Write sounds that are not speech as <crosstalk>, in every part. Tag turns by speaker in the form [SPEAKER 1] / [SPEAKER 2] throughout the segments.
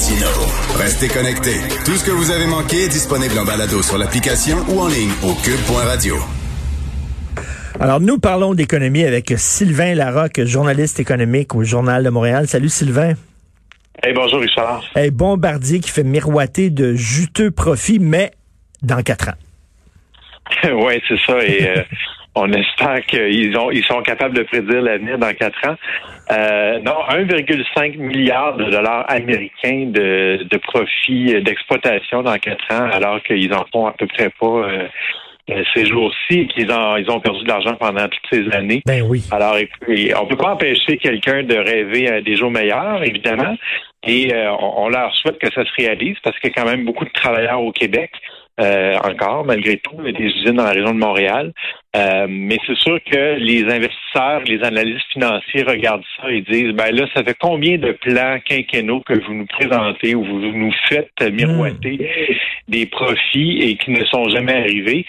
[SPEAKER 1] Martino. Restez connectés. Tout ce que vous avez manqué est disponible en balado sur l'application ou en ligne au cube.radio.
[SPEAKER 2] Alors, nous parlons d'économie avec Sylvain Larocque, journaliste économique au Journal de Montréal. Salut Sylvain.
[SPEAKER 3] Hey, bonjour Richard.
[SPEAKER 2] Hey, Bombardier qui fait miroiter de juteux profits, mais dans quatre ans. <laughs>
[SPEAKER 3] oui, c'est ça. Et euh, <laughs> on espère qu'ils ont ils sont capables de prédire l'avenir dans quatre ans. Euh, non, 1,5 milliard de dollars américains de, de profits d'exploitation dans quatre ans, alors qu'ils en font à peu près pas. Euh, ces jours-ci qu'ils ont ils ont perdu de l'argent pendant toutes ces années.
[SPEAKER 2] Ben oui.
[SPEAKER 3] Alors on peut pas empêcher quelqu'un de rêver à des jours meilleurs, évidemment. Et euh, on, leur souhaite que ça se réalise parce qu'il y a quand même beaucoup de travailleurs au Québec. Euh, encore, malgré tout, il y a des usines dans la région de Montréal. Euh, mais c'est sûr que les investisseurs, les analystes financiers regardent ça et disent, ben là, ça fait combien de plans quinquennaux que vous nous présentez ou vous nous faites miroiter hmm. des profits et qui ne sont jamais arrivés?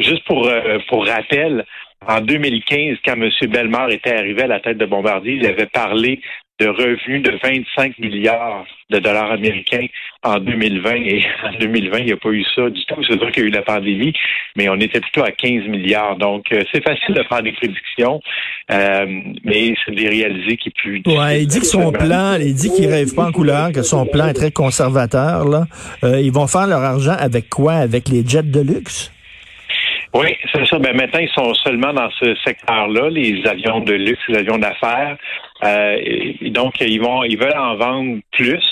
[SPEAKER 3] juste pour, pour rappel, en 2015, quand M. Bellemare était arrivé à la tête de Bombardier, il avait parlé de revenus de 25 milliards de dollars américains en 2020. Et <laughs> en 2020, il n'y a pas eu ça du tout. C'est vrai qu'il y a eu la pandémie, mais on était plutôt à 15 milliards. Donc, euh, c'est facile de faire des prédictions, euh, mais c'est des réaliser qui est plus.
[SPEAKER 2] Ouais, il dit que son plan, il dit qu'il rêve pas en couleur, que son plan est très conservateur. Là. Euh, ils vont faire leur argent avec quoi? Avec les jets de luxe?
[SPEAKER 3] Oui, c'est ça. Ben maintenant, ils sont seulement dans ce secteur-là, les avions de luxe, les avions d'affaires. Euh, donc, ils vont, ils veulent en vendre plus.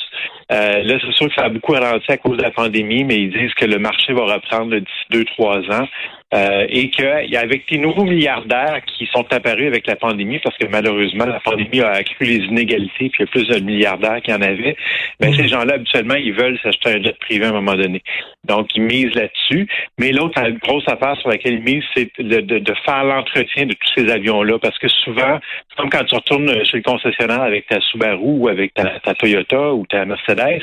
[SPEAKER 3] Euh, là, c'est sûr que ça a beaucoup ralenti à cause de la pandémie, mais ils disent que le marché va reprendre d'ici deux, trois ans. Euh, et qu'avec des nouveaux milliardaires qui sont apparus avec la pandémie, parce que malheureusement, la pandémie a accru les inégalités, puis il y a plus de milliardaires qu'il y en avait, ben, ces gens-là, habituellement, ils veulent s'acheter un jet privé à un moment donné. Donc, ils misent là-dessus. Mais l'autre grosse affaire sur laquelle ils misent, c'est de, de, faire l'entretien de tous ces avions-là, parce que souvent, comme quand tu retournes chez le concessionnaire avec ta Subaru ou avec ta, ta Toyota ou ta Mercedes,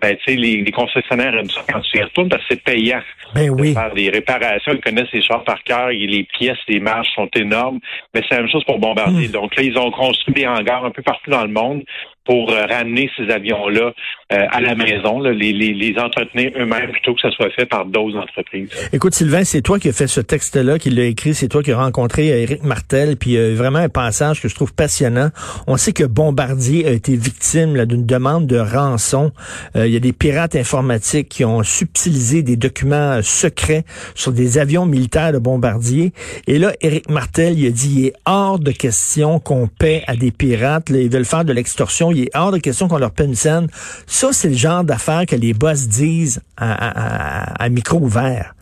[SPEAKER 3] ben, tu sais, les, les, concessionnaires aiment ça quand tu y retournes parce que c'est payant.
[SPEAKER 2] Ben oui.
[SPEAKER 3] Faire des réparations, ils connaissent ces chars par cœur, les pièces, les marges sont énormes, mais c'est la même chose pour bombarder. Hmm. Donc là, ils ont construit des hangars un peu partout dans le monde pour euh, ramener ces avions-là euh, à la maison, les, les, les, entretenir eux-mêmes plutôt que ça soit fait par d'autres entreprises.
[SPEAKER 2] Écoute, Sylvain, c'est toi qui as fait ce texte-là, qui l'a écrit, c'est toi qui as rencontré Éric Martel, puis euh, vraiment un passage que je trouve passionnant. On sait que Bombardier a été victime d'une demande de rançon. Il y a des pirates informatiques qui ont subtilisé des documents secrets sur des avions militaires de Bombardier. Et là, Éric Martel, il a dit, il est hors de question qu'on paie à des pirates. ils veulent faire de l'extorsion il hors de question qu'on leur paie une scène. Ça, c'est le genre d'affaires que les boss disent à, micro ouvert.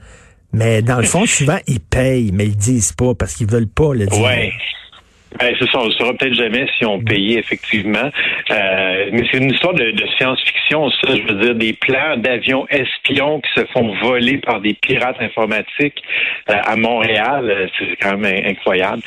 [SPEAKER 2] Mais dans le fond, souvent, ils payent, mais ils disent pas parce qu'ils veulent pas le dire.
[SPEAKER 3] Ouais. Ben, c'est ça, on ne saura peut-être jamais si on payait effectivement. Euh, mais c'est une histoire de, science-fiction, ça. Je veux dire, des plans d'avions espions qui se font voler par des pirates informatiques euh, à Montréal. Euh, c'est quand même incroyable.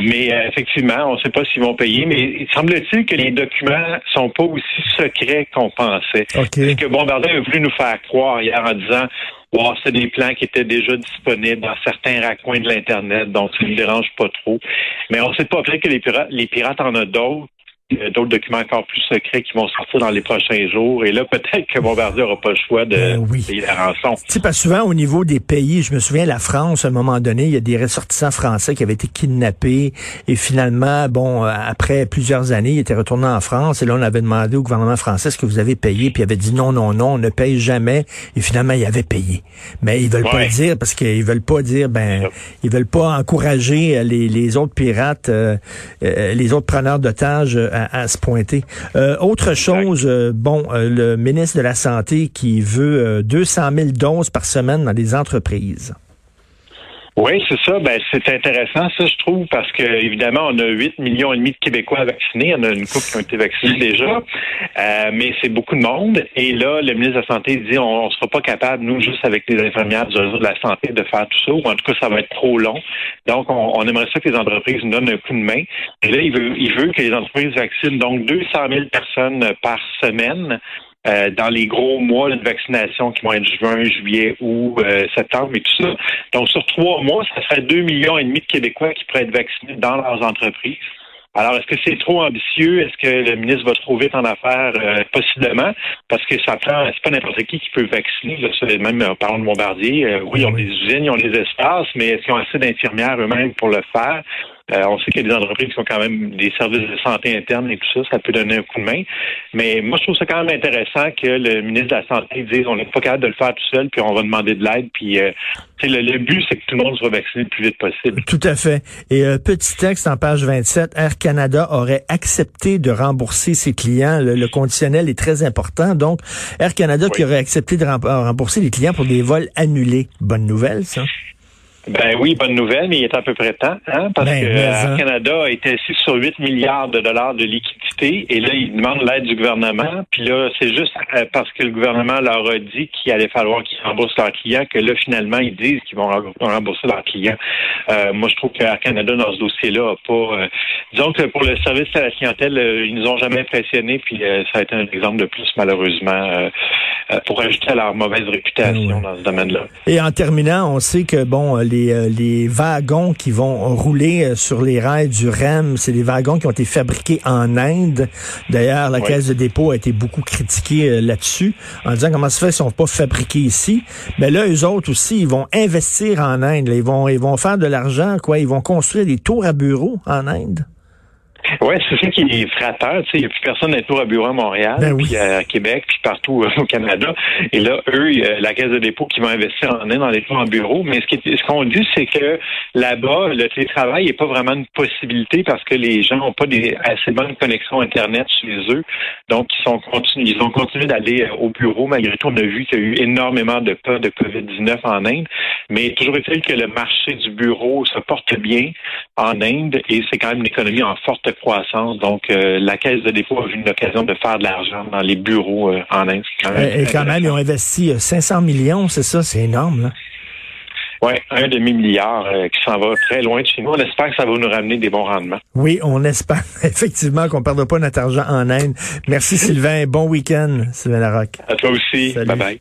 [SPEAKER 3] mais effectivement, on ne sait pas s'ils vont payer. Mais il semble-t-il que les documents sont pas aussi secrets qu'on pensait. Okay. que Bombardier a voulu nous faire croire hier en disant Bon, c'est des plans qui étaient déjà disponibles dans certains raccoins de l'Internet, donc ça ne dérange pas trop. Mais on ne sait pas, peut-être que les pirates, les pirates en ont d'autres d'autres documents encore plus secrets qui vont sortir dans les prochains jours. Et là, peut-être que Bombardier n'aura pas le choix de ben payer la rançon.
[SPEAKER 2] Tu sais, parce que souvent, au niveau des pays, je me souviens, la France, à un moment donné, il y a des ressortissants français qui avaient été kidnappés. Et finalement, bon, après plusieurs années, ils étaient retournés en France. Et là, on avait demandé au gouvernement français ce que vous avez payé? Puis il avait dit non, non, non, on ne paye jamais. Et finalement, ils avaient payé. Mais ils veulent pas le dire parce qu'ils veulent pas dire, ben, ils veulent pas encourager les, les autres pirates, euh, euh, les autres preneurs d'otages à, se pointer. Euh, autre chose, euh, bon, euh, le ministre de la Santé qui veut 200 000 doses par semaine dans les entreprises.
[SPEAKER 3] Oui, c'est ça. Ben, c'est intéressant, ça, je trouve, parce que évidemment, on a 8 millions et demi de Québécois vaccinés. On a une couple qui ont été vaccinés déjà. Euh, mais c'est beaucoup de monde. Et là, le ministre de la Santé dit on ne sera pas capable, nous, juste avec les infirmières de la santé, de faire tout ça, ou en tout cas, ça va être trop long. Donc, on, on aimerait ça que les entreprises nous donnent un coup de main. Et là, il veut, il veut que les entreprises vaccinent donc 200 000 personnes par semaine. Euh, dans les gros mois de vaccination qui vont être juin, juillet, août, euh, septembre et tout ça. Donc, sur trois mois, ça serait deux millions et demi de Québécois qui pourraient être vaccinés dans leurs entreprises. Alors, est-ce que c'est trop ambitieux? Est-ce que le ministre va trop vite en affaires? Euh, possiblement, parce que ça prend, c'est pas n'importe qui qui peut vacciner. Là, même en parlant de Bombardier, oui, ils ont des usines, ils ont des espaces, mais est-ce qu'ils ont assez d'infirmières eux-mêmes pour le faire? Euh, on sait qu'il y a des entreprises qui ont quand même des services de santé interne et tout ça, ça peut donner un coup de main. Mais moi, je trouve ça quand même intéressant que le ministre de la Santé dise on n'est pas capable de le faire tout seul, puis on va demander de l'aide. Puis euh, le, le, but, c'est que tout le monde soit vacciné le plus vite possible.
[SPEAKER 2] Tout à fait. Et euh, petit texte en page 27, Air Canada aurait accepté de rembourser ses clients. Le, conditionnel est très important. Donc, Air Canada qui aurait accepté de rembourser les clients pour des vols annulés. Bonne nouvelle, ça.
[SPEAKER 3] Ben oui, bonne nouvelle, mais il est à peu près temps, hein, parce ben, que Air hein. Canada a été assis sur 8 milliards de dollars de liquidité et là, ils demandent l'aide du gouvernement. Puis là, c'est juste euh, parce que le gouvernement leur a dit qu'il allait falloir qu'ils remboursent leurs clients que là, finalement, ils disent qu'ils vont rembourser leurs clients. Euh, moi, je trouve qu'Air Canada, dans ce dossier-là, a pas... Euh, disons que pour le service à la clientèle, ils nous ont jamais impressionnés, puis ça a été un exemple de plus, malheureusement, pour ajouter à leur mauvaise réputation dans ce domaine-là.
[SPEAKER 2] Et en terminant, on sait que, bon, euh, les, wagons qui vont rouler euh, sur les rails du REM, c'est des wagons qui ont été fabriqués en Inde. D'ailleurs, la caisse de dépôt a été beaucoup critiquée euh, là-dessus, en disant comment ça fait qu'ils sont pas fabriqués ici. Mais là, eux autres aussi, ils vont investir en Inde. Ils vont, ils vont faire de l'argent, quoi. Ils vont construire des tours à bureaux en Inde.
[SPEAKER 3] Oui, c'est ça qui est frappeur. Il n'y a plus personne à tour à bureau à Montréal,
[SPEAKER 2] ben
[SPEAKER 3] puis à Québec, puis partout euh, au Canada. Et là, eux, la Caisse de dépôt qui va investir en Inde dans les tours en bureau. Mais ce qu'on dit, c'est que là-bas, le télétravail n'est pas vraiment une possibilité parce que les gens n'ont pas des assez bonnes connexions Internet chez eux. Donc, ils, sont ils ont continué d'aller euh, au bureau. Malgré tout, on a vu qu'il y a eu énormément de cas de COVID-19 en Inde. Mais toujours est-il que le marché du bureau se porte bien en Inde et c'est quand même une économie en forte croissance. Donc, euh, la Caisse de dépôt a eu une occasion de faire de l'argent dans les bureaux euh, en Inde.
[SPEAKER 2] et, quand même, ils ont investi 500 euh, millions, c'est ça? C'est énorme, là.
[SPEAKER 3] Oui, un demi-milliard qui s'en va très loin de chez nous. On espère que ça va nous ramener des bons rendements.
[SPEAKER 2] Oui, on espère <laughs> effectivement qu'on ne perdra pas notre argent en Inde. Merci <laughs> Sylvain. Bon week-end, Sylvain Larocque.
[SPEAKER 3] À toi aussi. Bye bye.